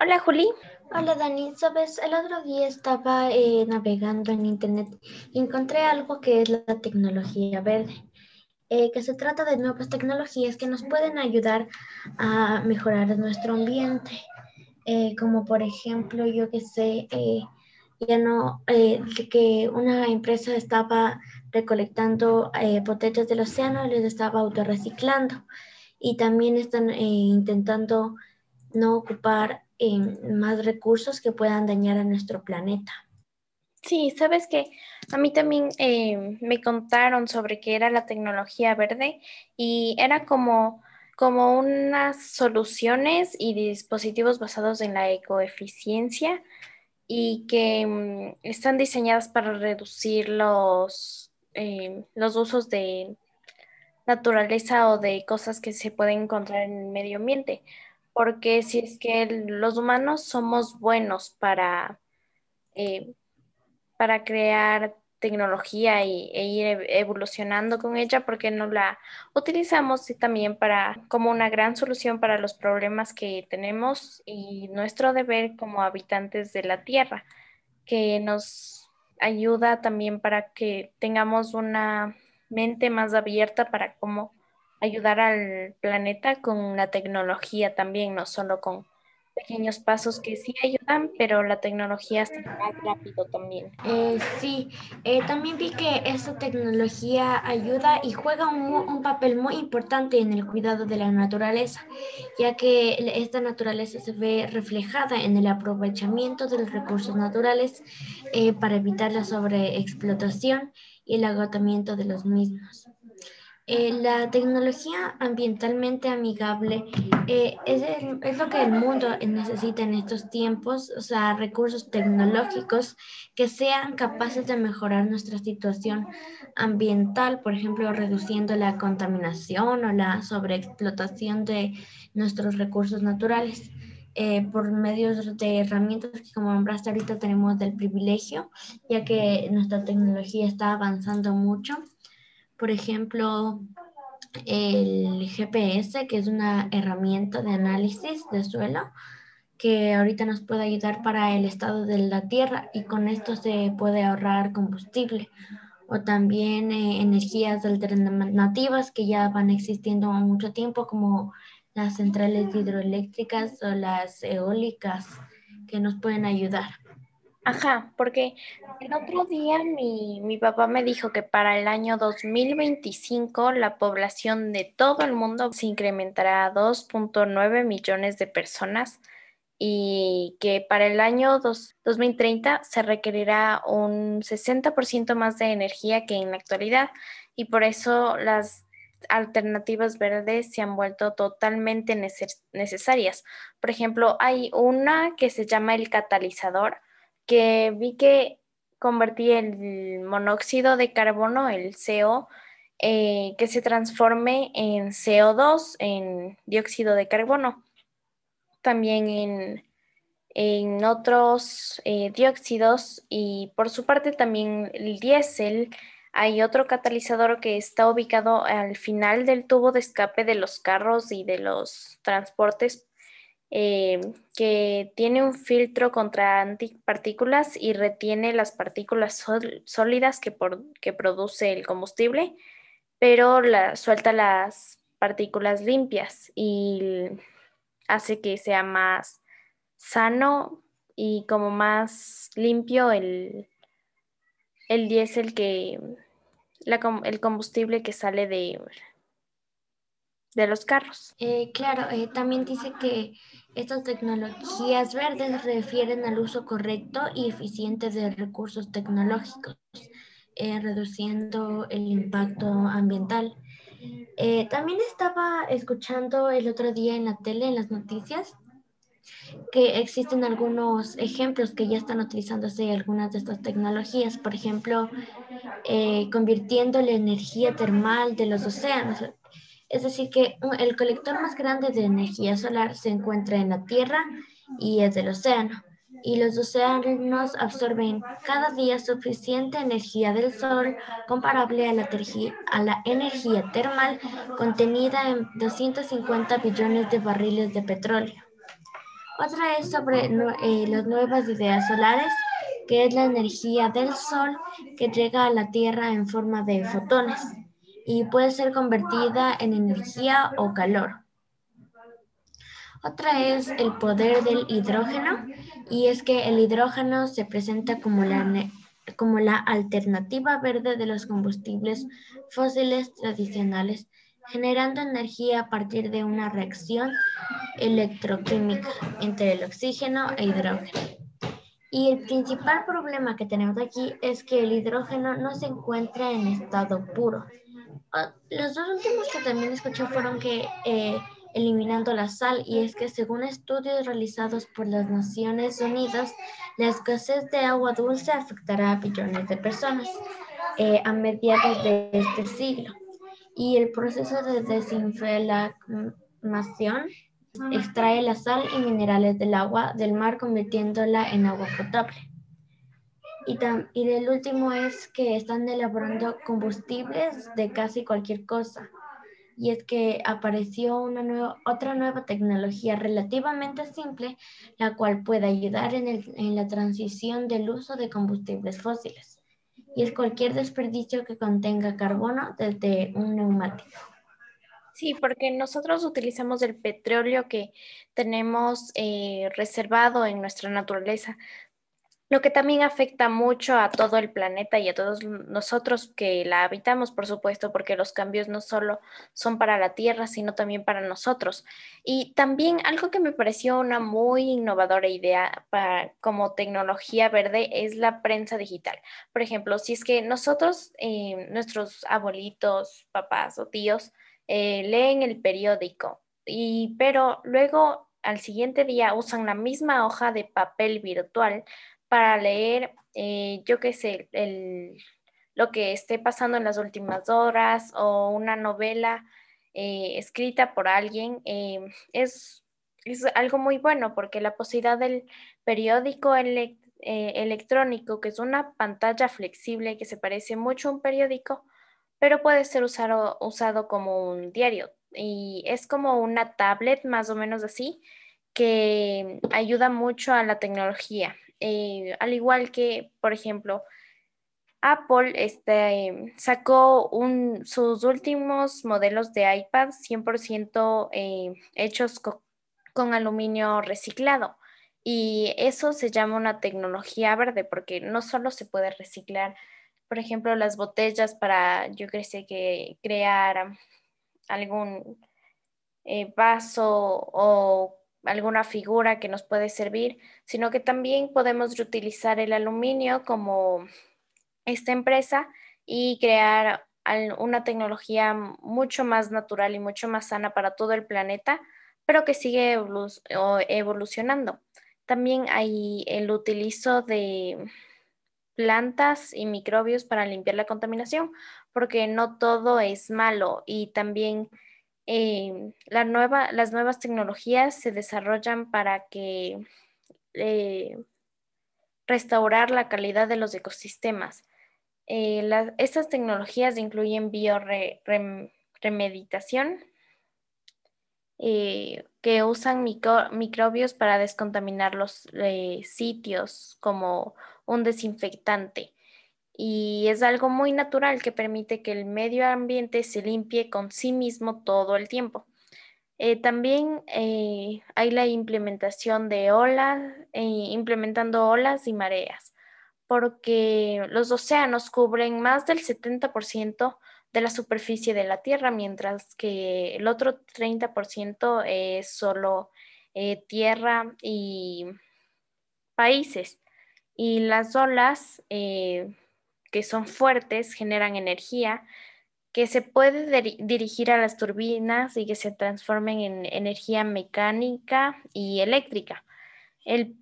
Hola Juli. Hola Dani, sabes, el otro día estaba eh, navegando en internet y encontré algo que es la tecnología verde, eh, que se trata de nuevas tecnologías que nos pueden ayudar a mejorar nuestro ambiente, eh, como por ejemplo, yo que sé, ya no, que una empresa estaba recolectando botellas del océano les estaba autorreciclando. Y también están intentando no ocupar más recursos que puedan dañar a nuestro planeta. Sí, sabes que a mí también eh, me contaron sobre qué era la tecnología verde y era como, como unas soluciones y dispositivos basados en la ecoeficiencia y que mm, están diseñadas para reducir los, eh, los usos de naturaleza o de cosas que se pueden encontrar en el medio ambiente porque si es que los humanos somos buenos para, eh, para crear tecnología e ir evolucionando con ella, porque no la utilizamos también para como una gran solución para los problemas que tenemos y nuestro deber como habitantes de la Tierra, que nos ayuda también para que tengamos una mente más abierta para cómo ayudar al planeta con la tecnología también, no solo con pequeños pasos que sí ayudan, pero la tecnología está más rápido también. Eh, sí, eh, también vi que esta tecnología ayuda y juega un, un, papel muy importante en el cuidado de la naturaleza, ya que esta naturaleza se ve reflejada en el aprovechamiento de los recursos naturales eh, para evitar la sobreexplotación y el agotamiento de los mismos. Eh, la tecnología ambientalmente amigable eh, es, es, lo que el mundo necesita en estos tiempos, o sea, recursos tecnológicos que sean capaces de mejorar nuestra situación ambiental, por ejemplo, reduciendo la contaminación o la sobreexplotación de nuestros recursos naturales. Eh, por medios de herramientas que como nombraste ahorita tenemos del privilegio, ya que nuestra tecnología está avanzando mucho por ejemplo, el GPS, que es una herramienta de análisis de suelo que ahorita nos puede ayudar para el estado de la Tierra y con esto se puede ahorrar combustible o también eh, energías alternativas que ya van existiendo mucho tiempo como las centrales hidroeléctricas o las eólicas que nos pueden ayudar. Ajá, porque el otro día mi, papá me dijo que para el año 2025 la población de todo el mundo se incrementará a 2.9 millones de personas y que para el año 2030 se requerirá un 60% más de energía que en la actualidad y por eso las alternativas verdes se han vuelto totalmente necesarias. Por ejemplo, hay una que se llama el catalizador que vi que convertí el monóxido de carbono, el CO, eh, que se transforme en CO2, en dióxido de carbono. También en, en otros eh, dióxidos y por su parte también el diésel. Hay otro catalizador que está ubicado al final del tubo de escape de los carros y de los transportes eh, que tiene un filtro contra antipartículas y retiene las partículas sólidas que, que, produce el combustible, pero suelta las partículas limpias y hace que sea más sano y como más limpio el, el diésel que el combustible que sale de, de los carros. Eh, claro, eh, también dice que estas tecnologías verdes refieren al uso correcto y eficiente de recursos tecnológicos, eh, reduciendo el impacto ambiental. también estaba escuchando el otro día en la tele, en las noticias, que existen algunos ejemplos que ya están utilizándose algunas de estas tecnologías, por ejemplo, convirtiendo la energía termal de los océanos, es decir, que el colector más grande de energía solar se encuentra en la Tierra y es del océano. Y los océanos absorben cada día suficiente energía del Sol comparable a la, a la energía termal contenida en 250 billones de barriles de petróleo. Otra es sobre eh, las nuevas ideas solares, que es la energía del sol que llega a la Tierra en forma de fotones y puede ser convertida en energía o calor. Otra es el poder del hidrógeno y es que el hidrógeno se presenta como la, como la alternativa verde de los combustibles fósiles tradicionales, generando energía a partir de una reacción electroquímica entre el oxígeno e hidrógeno. Y el principal problema que tenemos aquí es que el hidrógeno no se encuentra en estado puro. Ah, los dos últimos que también escuché fueron que eh, eliminando la sal y es que según estudios realizados por las Naciones Unidas, la escasez de agua dulce afectará a billones de personas eh, a mediados de este siglo. Y el proceso de desinflamación extrae la sal y minerales del agua del mar convirtiéndola en agua potable. Y, y el último es que están elaborando combustibles de casi cualquier cosa y es que apareció una nueva, otra nueva tecnología relativamente simple, la cual puede ayudar en, en la transición del uso de combustibles fósiles. Y es cualquier desperdicio que contenga carbono desde un neumático. Sí, porque nosotros utilizamos el petróleo que tenemos eh, reservado en nuestra naturaleza lo que también afecta mucho a todo el planeta y a todos nosotros que la habitamos, por supuesto, porque los cambios no solo son para la Tierra, sino también para nosotros. Y también algo que me pareció una muy innovadora idea para, como tecnología verde es la prensa digital. Por ejemplo, si es que nosotros, eh, nuestros abuelitos, papás o tíos, eh, leen el periódico, pero luego al siguiente día usan la misma hoja de papel virtual para leer, eh, yo qué sé, lo que esté pasando en las últimas horas o una novela eh, escrita por alguien, eh, es, es, algo muy bueno porque la posibilidad del periódico electrónico, que es una pantalla flexible que se parece mucho a un periódico, pero puede ser usado, usado como un diario y es como una tablet más o menos así que ayuda mucho a la tecnología. Eh, al igual que, por ejemplo, Apple este, sacó sus últimos modelos de iPad 100% eh, hechos con aluminio reciclado. Y eso se llama una tecnología verde porque no solo se puede reciclar, por ejemplo, las botellas para, yo creo que crear algún eh, vaso o alguna figura que nos puede servir, sino que también podemos reutilizar el aluminio como esta empresa y crear una tecnología mucho más natural y mucho más sana para todo el planeta, pero que sigue evolucionando. También hay el utilizo de plantas y microbios para limpiar la contaminación, porque no todo es malo y también eh, nueva, las nuevas tecnologías se desarrollan para que eh, restaurar la calidad de los ecosistemas. Eh, estas tecnologías incluyen bioremeditación, que usan microbios para descontaminar los sitios como un desinfectante y es algo muy natural que permite que el medio ambiente se limpie con sí mismo todo el tiempo. Eh, también eh, hay la implementación de olas, eh, implementando olas y mareas, porque los océanos cubren más del 70% de la superficie de la Tierra, mientras que el otro 30% es solo tierra y países. Y las olas que son fuertes, generan energía que se puede dirigir a las turbinas y que se transformen en energía mecánica y eléctrica. El,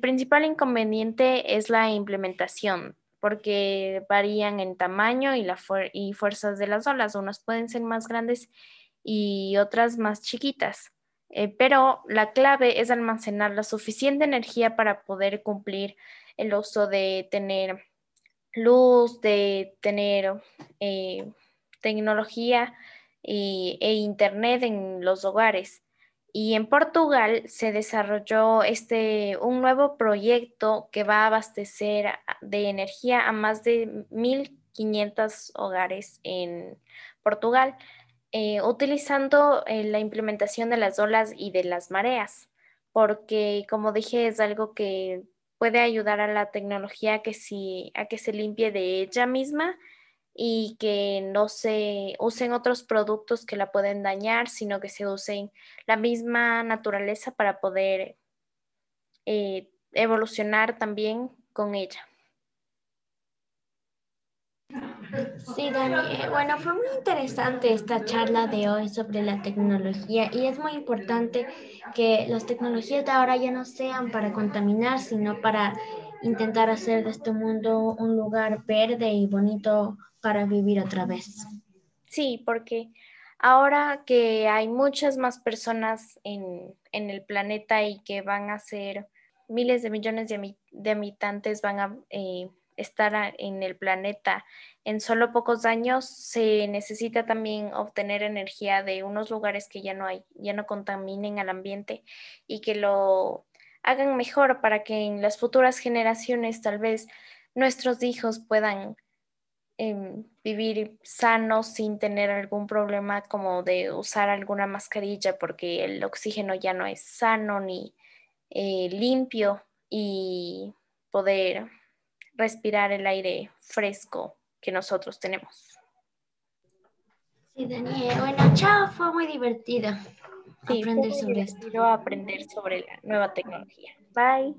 principal inconveniente es la implementación, porque varían en tamaño y, la y fuerzas de las olas. Unas pueden ser más grandes y otras más chiquitas. Eh, pero la clave es almacenar la suficiente energía para poder cumplir el uso de tener luz, de tener eh, tecnología e internet en los hogares. Y en Portugal se desarrolló este, un nuevo proyecto que va a abastecer de energía a más de 1.500 hogares en Portugal, eh, utilizando eh, la implementación de las olas y de las mareas, porque como dije es algo que puede ayudar a la tecnología a que, a que se limpie de ella misma y que no se usen otros productos que la pueden dañar, sino que se usen la misma naturaleza para poder eh, evolucionar también con ella. Sí, Dani. Bueno, fue muy interesante esta charla de hoy sobre la tecnología y es muy importante que las tecnologías de ahora ya no sean para contaminar, sino para intentar hacer de este mundo un lugar verde y bonito para vivir otra vez. Sí, porque ahora que hay muchas más personas en, el planeta y que van a ser miles de millones de, habitantes van a eh, estar en el planeta en solo pocos años, se necesita también obtener energía de unos lugares que ya no hay, ya no contaminen al ambiente y que lo hagan mejor para que en las futuras generaciones tal vez nuestros hijos puedan Em, vivir sanos sin tener algún problema como de usar alguna mascarilla porque el oxígeno ya no es sano ni eh, limpio y poder respirar el aire fresco que nosotros tenemos. Sí, Daniel. Bueno, chao, fue muy divertido aprender sobre esto. aprender sobre la nueva tecnología. Bye.